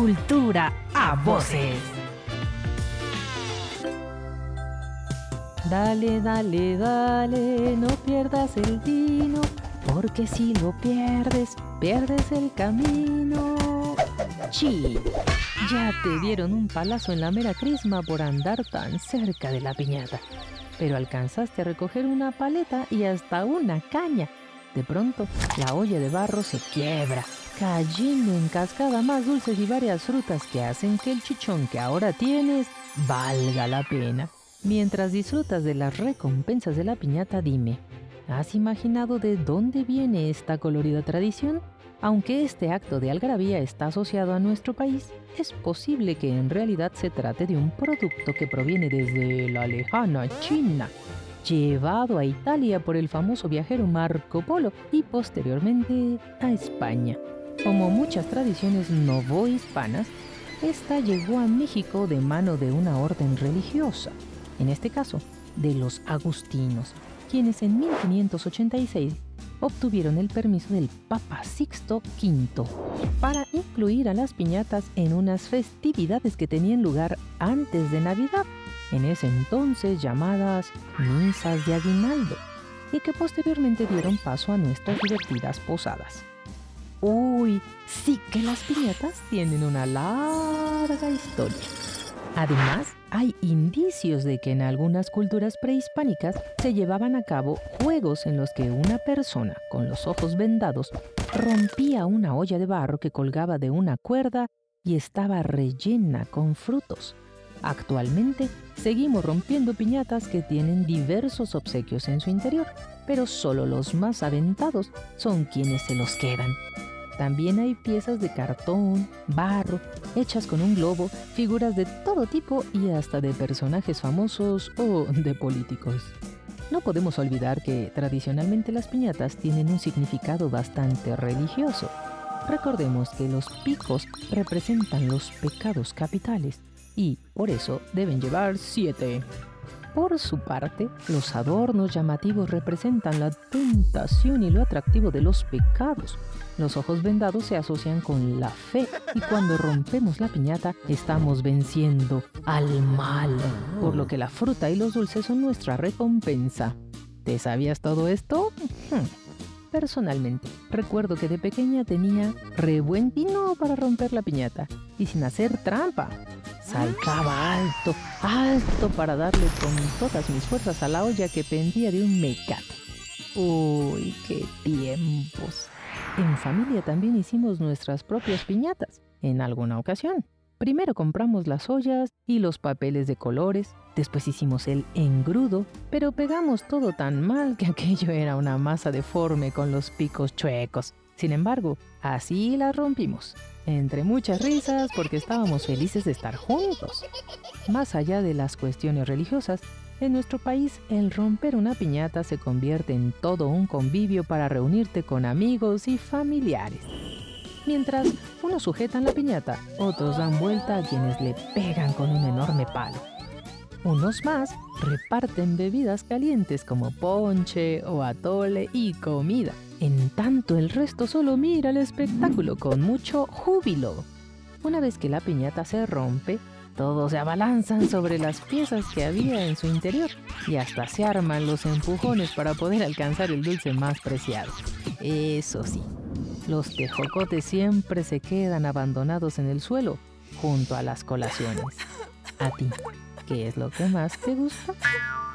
Cultura a voces. Dale, dale, dale, no pierdas el vino, porque si lo pierdes, pierdes el camino. Chi, ya te dieron un palazo en la mera crisma por andar tan cerca de la piñata, pero alcanzaste a recoger una paleta y hasta una caña. De pronto, la olla de barro se quiebra, cayendo en cascada más dulces y varias frutas que hacen que el chichón que ahora tienes valga la pena. Mientras disfrutas de las recompensas de la piñata, dime, ¿has imaginado de dónde viene esta colorida tradición? Aunque este acto de algarabía está asociado a nuestro país, es posible que en realidad se trate de un producto que proviene desde la lejana China, llevado a Italia por el famoso viajero Marco Polo y posteriormente a España. Como muchas tradiciones novohispanas, esta llegó a México de mano de una orden religiosa en este caso, de los agustinos, quienes en 1586 obtuvieron el permiso del Papa Sixto V para incluir a las piñatas en unas festividades que tenían lugar antes de Navidad, en ese entonces llamadas misas de aguinaldo, y que posteriormente dieron paso a nuestras divertidas posadas. Uy, sí que las piñatas tienen una larga historia. Además, hay indicios de que en algunas culturas prehispánicas se llevaban a cabo juegos en los que una persona con los ojos vendados rompía una olla de barro que colgaba de una cuerda y estaba rellena con frutos. Actualmente seguimos rompiendo piñatas que tienen diversos obsequios en su interior, pero solo los más aventados son quienes se los quedan. También hay piezas de cartón, barro, hechas con un globo, figuras de todo tipo y hasta de personajes famosos o de políticos. No podemos olvidar que tradicionalmente las piñatas tienen un significado bastante religioso. Recordemos que los picos representan los pecados capitales y por eso deben llevar siete. Por su parte, los adornos llamativos representan la tentación y lo atractivo de los pecados. Los ojos vendados se asocian con la fe y cuando rompemos la piñata estamos venciendo al mal, por lo que la fruta y los dulces son nuestra recompensa. ¿Te sabías todo esto? Hmm. Personalmente, recuerdo que de pequeña tenía re buen tino para romper la piñata y sin hacer trampa. Saltaba alto, alto para darle con todas mis fuerzas a la olla que pendía de un mecate. Uy, qué tiempos. En familia también hicimos nuestras propias piñatas, en alguna ocasión. Primero compramos las ollas y los papeles de colores, después hicimos el engrudo, pero pegamos todo tan mal que aquello era una masa deforme con los picos chuecos. Sin embargo, así la rompimos entre muchas risas porque estábamos felices de estar juntos. Más allá de las cuestiones religiosas, en nuestro país el romper una piñata se convierte en todo un convivio para reunirte con amigos y familiares. Mientras unos sujetan la piñata, otros dan vuelta a quienes le pegan con un enorme palo. Unos más reparten bebidas calientes como ponche o atole y comida. En tanto el resto solo mira el espectáculo con mucho júbilo. Una vez que la piñata se rompe, todos se abalanzan sobre las piezas que había en su interior y hasta se arman los empujones para poder alcanzar el dulce más preciado. Eso sí, los tejocotes siempre se quedan abandonados en el suelo junto a las colaciones. A ti, ¿Qué es lo que más te gusta?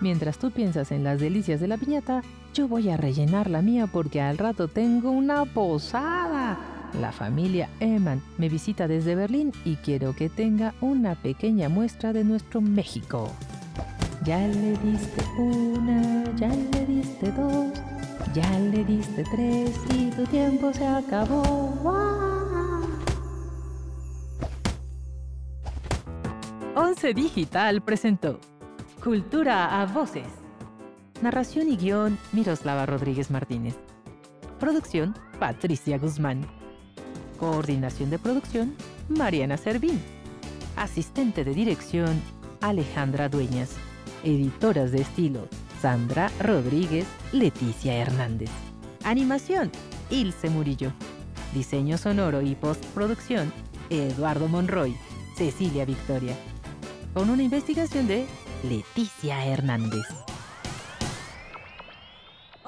Mientras tú piensas en las delicias de la piñata, yo voy a rellenar la mía porque al rato tengo una posada. La familia Eman me visita desde Berlín y quiero que tenga una pequeña muestra de nuestro México. Ya le diste una, ya le diste dos, ya le diste tres y tu tiempo se acabó. Once Digital presentó Cultura a Voces. Narración y guion Miroslava Rodríguez Martínez. Producción Patricia Guzmán. Coordinación de producción Mariana Servín. Asistente de dirección Alejandra Dueñas. Editoras de estilo Sandra Rodríguez, Leticia Hernández. Animación Ilse Murillo. Diseño sonoro y postproducción Eduardo Monroy, Cecilia Victoria. Con una investigación de Leticia Hernández.